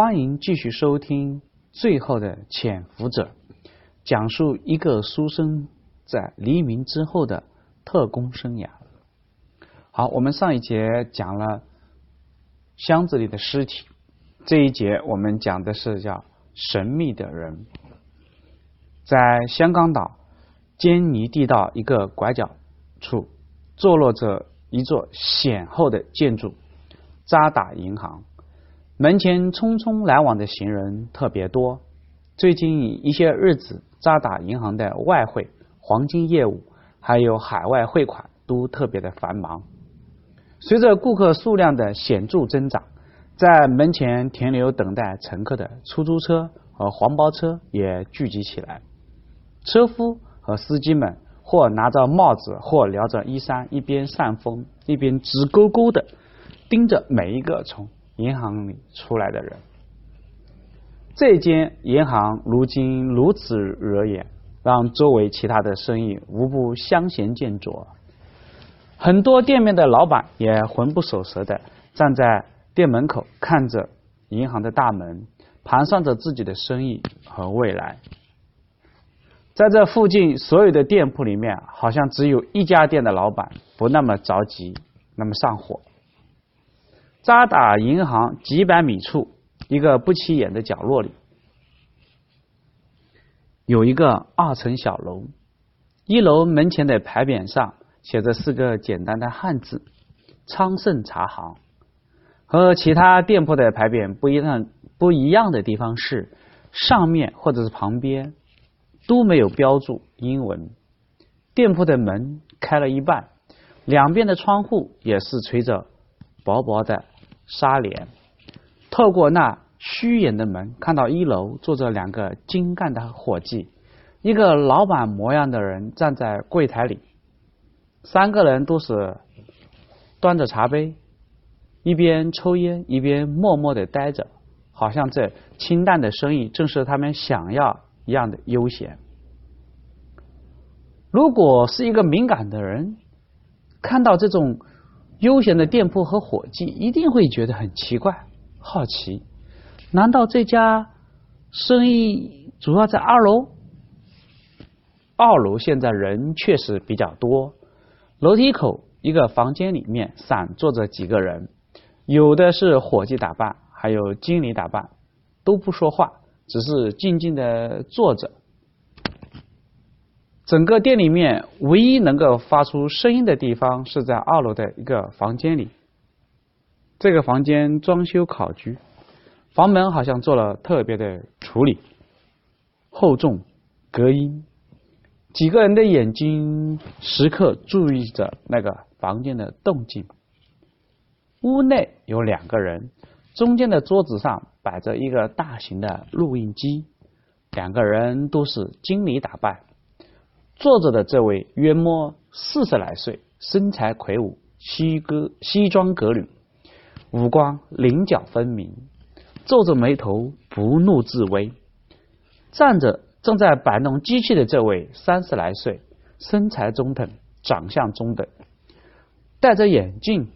欢迎继续收听《最后的潜伏者》，讲述一个书生在黎明之后的特工生涯。好，我们上一节讲了箱子里的尸体，这一节我们讲的是叫神秘的人。在香港岛坚尼地道一个拐角处，坐落着一座显厚的建筑——渣打银行。门前匆匆来往的行人特别多。最近一些日子，渣打银行的外汇、黄金业务还有海外汇款都特别的繁忙。随着顾客数量的显著增长，在门前停留等待乘客的出租车和黄包车也聚集起来。车夫和司机们或拿着帽子，或撩着衣衫，一边扇风，一边直勾勾的盯着每一个从银行里出来的人。这间银行如今如此惹眼，让周围其他的生意无不相形见绌。很多店面的老板也魂不守舍的站在店门口，看着银行的大门，盘算着自己的生意和未来。在这附近所有的店铺里面，好像只有一家店的老板不那么着急，那么上火。渣打银行几百米处，一个不起眼的角落里，有一个二层小楼。一楼门前的牌匾上写着四个简单的汉字“昌盛茶行”。和其他店铺的牌匾不一样不一样的地方是，上面或者是旁边。都没有标注英文。店铺的门开了一半，两边的窗户也是垂着薄薄的纱帘。透过那虚掩的门，看到一楼坐着两个精干的伙计，一个老板模样的人站在柜台里，三个人都是端着茶杯，一边抽烟一边默默的待着，好像这清淡的生意正是他们想要。一样的悠闲。如果是一个敏感的人，看到这种悠闲的店铺和伙计，一定会觉得很奇怪、好奇。难道这家生意主要在二楼？二楼现在人确实比较多。楼梯口一个房间里面散坐着几个人，有的是伙计打扮，还有经理打扮，都不说话。只是静静的坐着。整个店里面唯一能够发出声音的地方是在二楼的一个房间里。这个房间装修考究，房门好像做了特别的处理，厚重隔音。几个人的眼睛时刻注意着那个房间的动静。屋内有两个人，中间的桌子上。摆着一个大型的录音机，两个人都是经理打扮。坐着的这位约莫四十来岁，身材魁梧，西哥西装革履，五官棱角分明，皱着眉头，不怒自威。站着正在摆弄机器的这位三十来岁，身材中等，长相中等，戴着眼镜，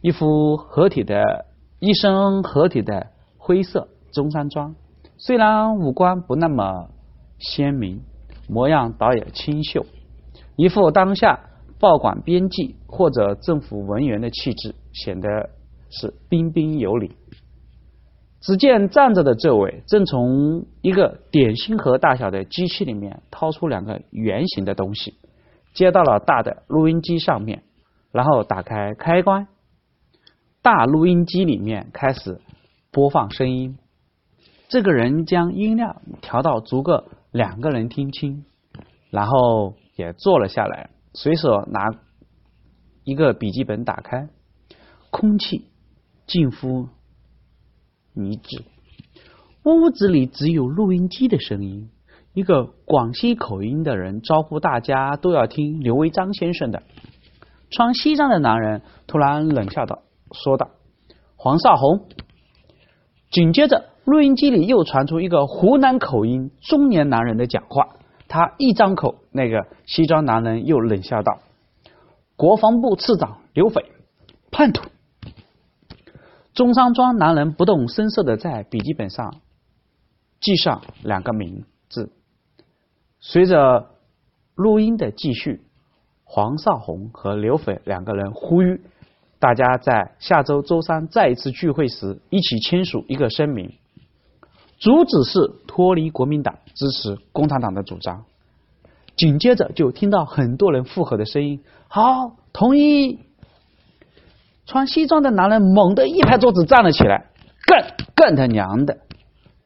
一副合体的一身合体的。灰色中山装，虽然五官不那么鲜明，模样倒也清秀，一副当下报馆编辑或者政府文员的气质，显得是彬彬有礼。只见站着的这位正从一个点心盒大小的机器里面掏出两个圆形的东西，接到了大的录音机上面，然后打开开关，大录音机里面开始。播放声音，这个人将音量调到足够两个人听清，然后也坐了下来，随手拿一个笔记本打开，空气近乎凝滞，屋子里只有录音机的声音。一个广西口音的人招呼大家都要听刘维章先生的。穿西装的男人突然冷笑道：“说道，黄少红。”紧接着，录音机里又传出一个湖南口音中年男人的讲话。他一张口，那个西装男人又冷笑道：“国防部次长刘斐，叛徒。”中山装男人不动声色的在笔记本上记上两个名字。随着录音的继续，黄少红和刘斐两个人呼吁大家在下周周三再一次聚会时一起签署一个声明，主旨是脱离国民党，支持共产党的主张。紧接着就听到很多人附和的声音：“好，同意。”穿西装的男人猛地一拍桌子站了起来：“干干他娘的！”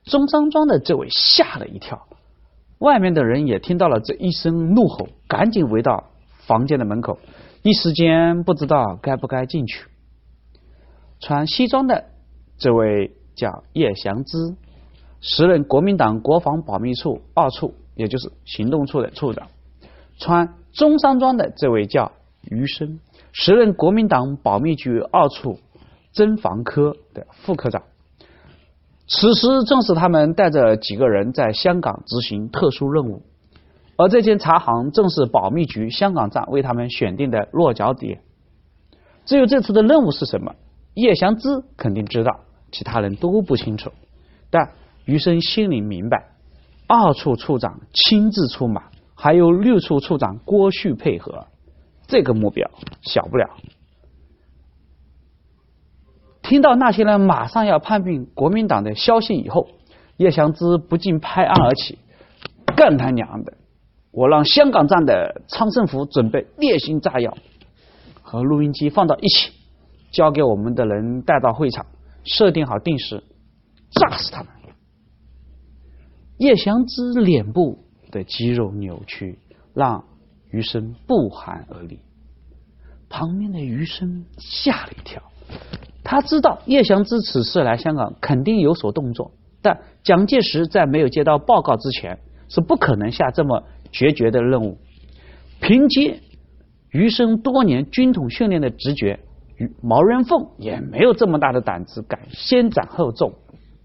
中山装的这位吓了一跳，外面的人也听到了这一声怒吼，赶紧围到房间的门口，一时间不知道该不该进去。穿西装的这位叫叶祥之，时任国民党国防保密处二处。也就是行动处的处长，穿中山装的这位叫余生，时任国民党保密局二处侦防科的副科长。此时正是他们带着几个人在香港执行特殊任务，而这间茶行正是保密局香港站为他们选定的落脚点。至于这次的任务是什么，叶祥之肯定知道，其他人都不清楚，但余生心里明白。二处处长亲自出马，还有六处处长郭旭配合，这个目标小不了。听到那些人马上要叛变国民党的消息以后，叶祥之不禁拍案而起：“干他娘的！我让香港站的昌盛福准备烈性炸药和录音机放到一起，交给我们的人带到会场，设定好定时，炸死他们。”叶祥之脸部的肌肉扭曲，让余生不寒而栗。旁边的余生吓了一跳，他知道叶祥之此次来香港肯定有所动作，但蒋介石在没有接到报告之前，是不可能下这么决绝的任务。凭借余生多年军统训练的直觉，毛人凤也没有这么大的胆子，敢先斩后奏。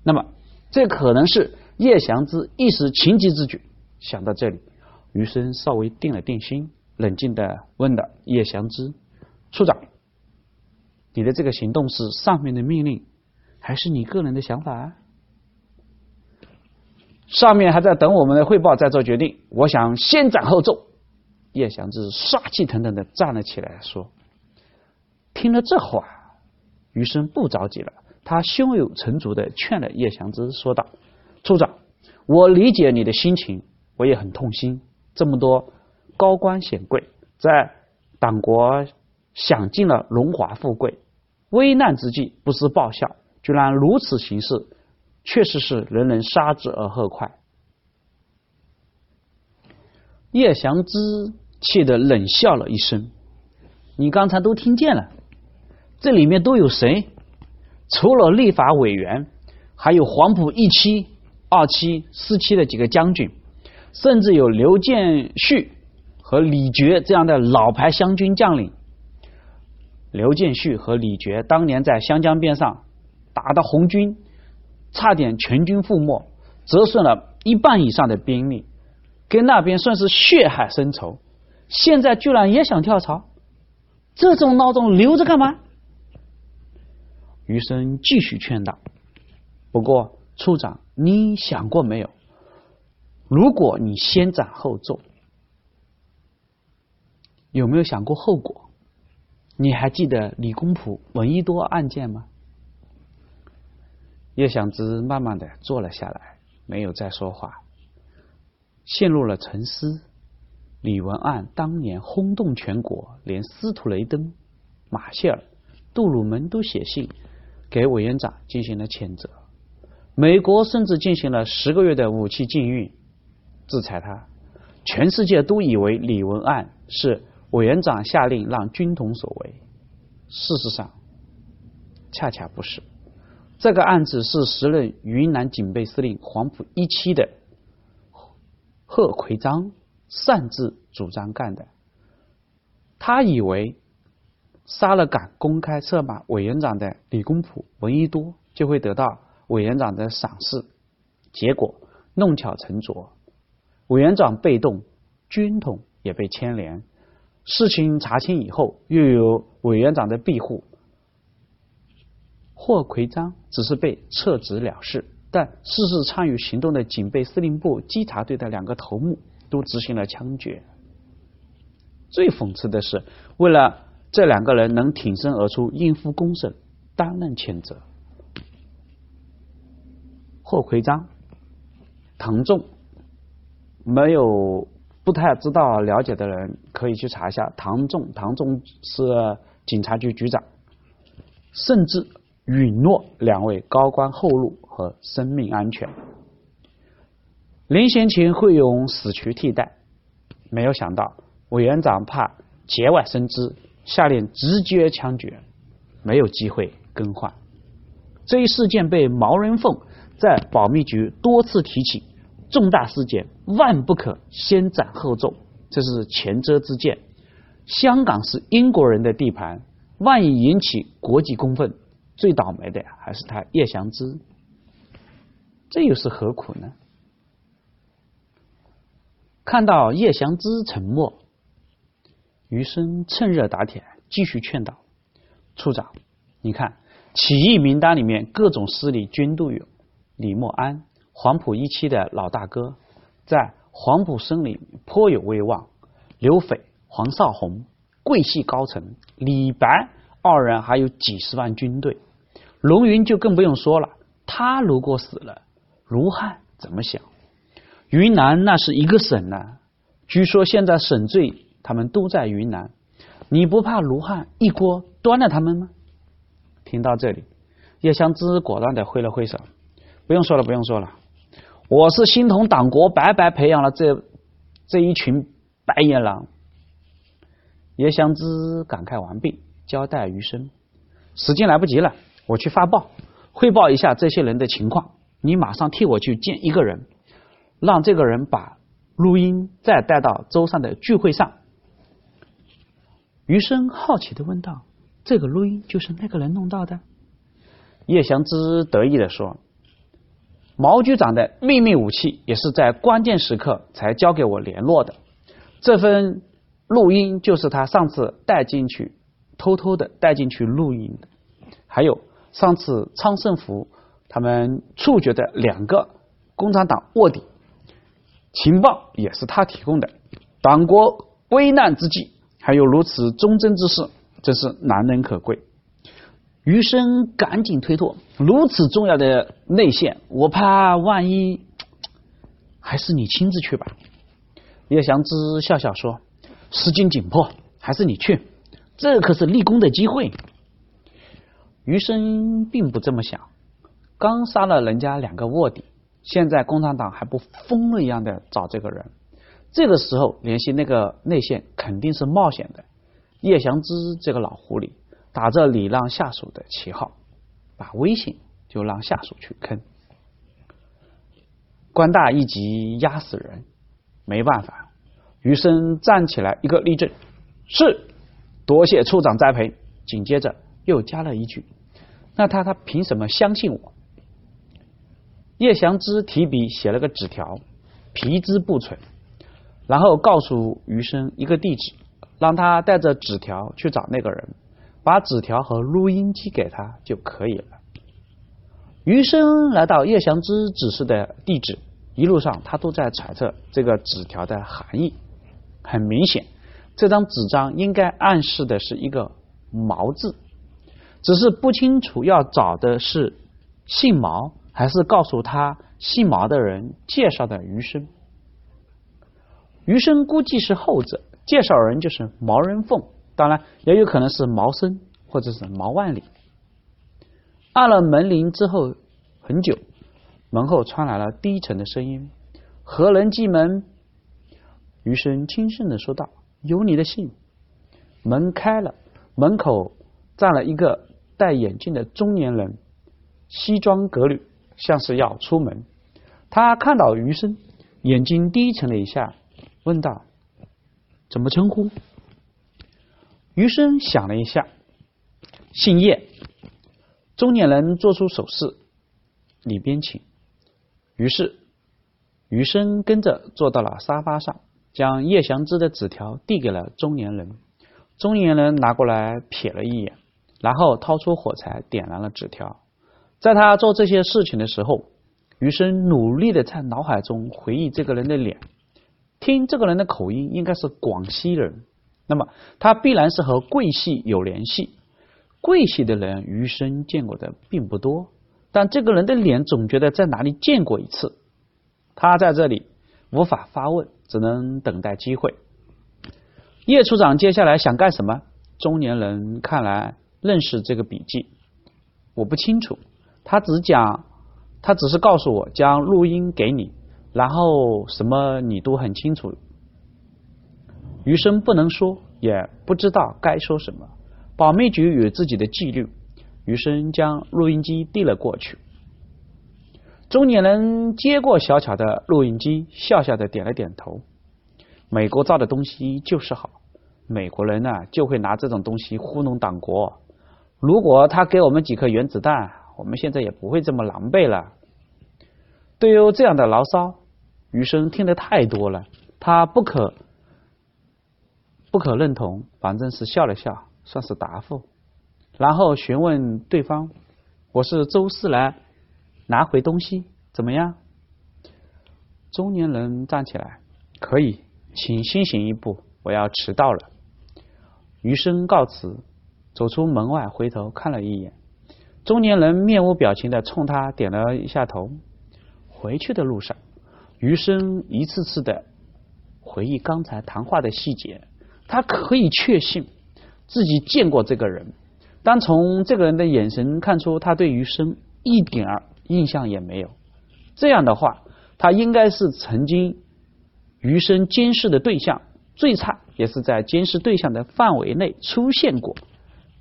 那么，这可能是。叶祥之一时情急之举，想到这里，余生稍微定了定心，冷静的问道：“叶祥之处长，你的这个行动是上面的命令，还是你个人的想法？”上面还在等我们的汇报，再做决定。我想先斩后奏。叶祥之杀气腾腾的站了起来，说：“听了这话，余生不着急了，他胸有成竹的劝了叶祥之，说道。”处长，我理解你的心情，我也很痛心。这么多高官显贵在党国享尽了荣华富贵，危难之际不思报效，居然如此行事，确实是人人杀之而后快。叶祥之气得冷笑了一声：“你刚才都听见了，这里面都有谁？除了立法委员，还有黄埔一期。”二期、四期的几个将军，甚至有刘建绪和李觉这样的老牌湘军将领。刘建绪和李觉当年在湘江边上打的红军，差点全军覆没，折损了一半以上的兵力，跟那边算是血海深仇。现在居然也想跳槽，这种孬种留着干嘛？余生继续劝导：“不过。”处长，你想过没有？如果你先斩后奏，有没有想过后果？你还记得李公朴、闻一多案件吗？叶祥之慢慢的坐了下来，没有再说话，陷入了沉思。李文案当年轰动全国，连司徒雷登、马歇尔、杜鲁门都写信给委员长进行了谴责。美国甚至进行了十个月的武器禁运，制裁他。全世界都以为李文案是委员长下令让军统所为，事实上，恰恰不是。这个案子是时任云南警备司令黄埔一期的贺奎章擅自主张干的。他以为杀了敢公开策马委员长的李公朴、闻一多，就会得到。委员长的赏识，结果弄巧成拙，委员长被动，军统也被牵连。事情查清以后，又有委员长的庇护，霍奎章只是被撤职了事，但事事参与行动的警备司令部稽查队的两个头目都执行了枪决。最讽刺的是，为了这两个人能挺身而出应付公审，担任谴责。霍奎章、唐仲，没有不太知道了解的人可以去查一下。唐仲，唐仲是警察局局长，甚至允诺两位高官后路和生命安全。临行前会用死去替代，没有想到委员长怕节外生枝，下令直接枪决，没有机会更换。这一事件被毛人凤。在保密局多次提起，重大事件万不可先斩后奏，这是前车之鉴。香港是英国人的地盘，万一引起国际公愤，最倒霉的还是他叶祥之。这又是何苦呢？看到叶祥之沉默，余生趁热打铁，继续劝导处长：“你看，起义名单里面各种势力均都有。”李默安，黄埔一期的老大哥，在黄埔生里颇有威望。刘斐、黄绍竑，桂系高层。李白二人还有几十万军队。龙云就更不用说了，他如果死了，卢汉怎么想？云南那是一个省呢，据说现在省罪他们都在云南。你不怕卢汉一锅端了他们吗？听到这里，叶湘之果断的挥了挥手。不用说了，不用说了，我是心疼党国白白培养了这这一群白眼狼。叶湘之感慨完毕，交代余生：时间来不及了，我去发报汇报一下这些人的情况。你马上替我去见一个人，让这个人把录音再带到周上的聚会上。余生好奇的问道：“这个录音就是那个人弄到的？”叶祥之得意的说。毛局长的秘密武器也是在关键时刻才交给我联络的。这份录音就是他上次带进去，偷偷的带进去录音的。还有上次昌盛福他们处决的两个共产党卧底，情报也是他提供的。党国危难之际，还有如此忠贞之士，真是难能可贵。余生赶紧推脱，如此重要的内线，我怕万一，还是你亲自去吧。叶祥之笑笑说：“时间紧迫，还是你去，这可是立功的机会。”余生并不这么想，刚杀了人家两个卧底，现在共产党还不疯了一样的找这个人，这个时候联系那个内线肯定是冒险的。叶祥之这个老狐狸。打着礼让下属的旗号，把威信就让下属去坑，官大一级压死人，没办法。余生站起来一个立正，是多谢处长栽培。紧接着又加了一句：“那他他凭什么相信我？”叶祥之提笔写了个纸条，皮之不存，然后告诉余生一个地址，让他带着纸条去找那个人。把纸条和录音机给他就可以了。余生来到叶祥之指示的地址，一路上他都在揣测这个纸条的含义。很明显，这张纸张应该暗示的是一个“毛”字，只是不清楚要找的是姓毛，还是告诉他姓毛的人介绍的余生。余生估计是后者，介绍人就是毛人凤。当然，也有可能是毛森或者是毛万里。按了门铃之后，很久，门后传来了低沉的声音：“何人进门？”余生轻声的说道：“有你的信。”门开了，门口站了一个戴眼镜的中年人，西装革履，像是要出门。他看到余生，眼睛低沉了一下，问道：“怎么称呼？”余生想了一下，姓叶。中年人做出手势，里边请。于是，余生跟着坐到了沙发上，将叶祥之的纸条递给了中年人。中年人拿过来瞥了一眼，然后掏出火柴点燃了纸条。在他做这些事情的时候，余生努力的在脑海中回忆这个人的脸，听这个人的口音应该是广西人，那么他必然是和桂系有联系。桂系的人余生见过的并不多，但这个人的脸总觉得在哪里见过一次。他在这里无法发问，只能等待机会。叶处长接下来想干什么？中年人看来认识这个笔记，我不清楚。他只讲，他只是告诉我将录音给你，然后什么你都很清楚。余生不能说，也不知道该说什么。保密局有自己的纪律。余生将录音机递了过去。中年人接过小巧的录音机，笑笑的点了点头。美国造的东西就是好，美国人呢就会拿这种东西糊弄党国。如果他给我们几颗原子弹，我们现在也不会这么狼狈了。对于这样的牢骚，余生听得太多了，他不可不可认同，反正是笑了笑，算是答复。然后询问对方：“我是周四来拿回东西，怎么样？”中年人站起来：“可以。”请先行一步，我要迟到了。余生告辞，走出门外，回头看了一眼，中年人面无表情的冲他点了一下头。回去的路上，余生一次次的回忆刚才谈话的细节，他可以确信自己见过这个人，但从这个人的眼神看出，他对余生一点儿印象也没有。这样的话，他应该是曾经。余生监视的对象最差也是在监视对象的范围内出现过，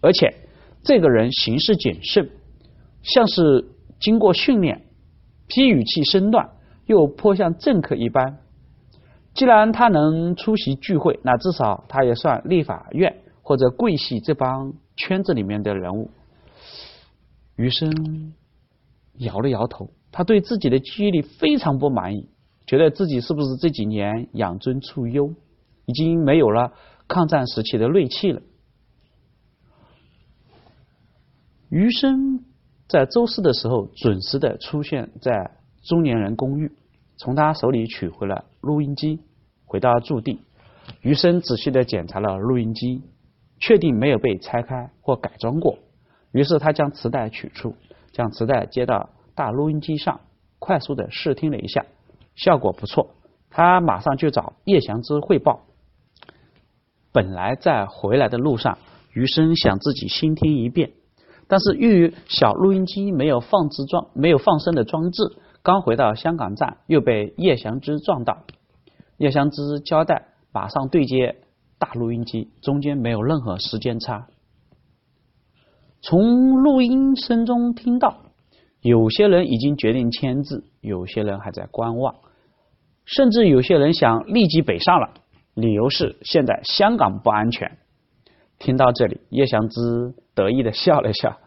而且这个人行事谨慎，像是经过训练，批语气身段又颇像政客一般。既然他能出席聚会，那至少他也算立法院或者贵系这帮圈子里面的人物。余生摇了摇头，他对自己的记忆力非常不满意。觉得自己是不是这几年养尊处优，已经没有了抗战时期的锐气了？余生在周四的时候准时的出现在中年人公寓，从他手里取回了录音机，回到驻地。余生仔细的检查了录音机，确定没有被拆开或改装过。于是他将磁带取出，将磁带接到大录音机上，快速的试听了一下。效果不错，他马上就找叶祥之汇报。本来在回来的路上，余生想自己先听一遍，但是由于小录音机没有放置装、没有放声的装置，刚回到香港站又被叶祥之撞到。叶祥之交代马上对接大录音机，中间没有任何时间差。从录音声中听到，有些人已经决定签字，有些人还在观望。甚至有些人想立即北上了，理由是现在香港不安全。听到这里，叶祥之得意的笑了笑。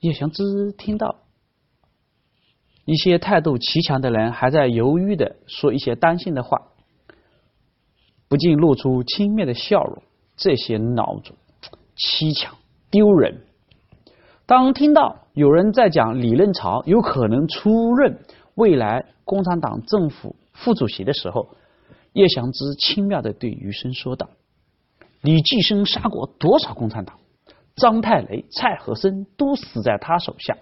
叶祥之听到一些态度奇强的人还在犹豫的说一些担心的话，不禁露出轻蔑的笑容。这些孬种，凄强丢人。当听到有人在讲李任潮有可能出任。未来共产党政府副主席的时候，叶祥之轻妙的对余生说道：“李济深杀过多少共产党？张太雷、蔡和森都死在他手下，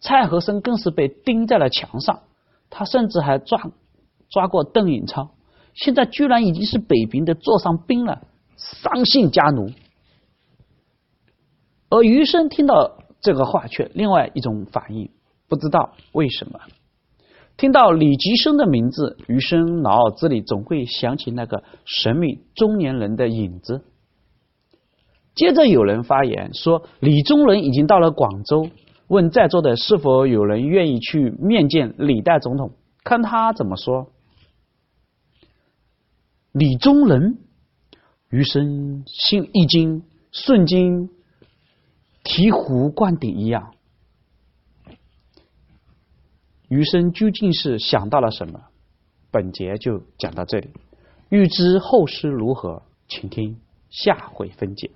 蔡和森更是被钉在了墙上。他甚至还抓抓过邓颖超，现在居然已经是北平的座上宾了，丧姓家奴。”而余生听到这个话，却另外一种反应，不知道为什么。听到李吉生的名字，余生脑子里总会想起那个神秘中年人的影子。接着有人发言说，李宗仁已经到了广州，问在座的是否有人愿意去面见李代总统，看他怎么说。李宗仁，余生心一惊，瞬间醍醐灌顶一样。余生究竟是想到了什么？本节就讲到这里。欲知后事如何，请听下回分解。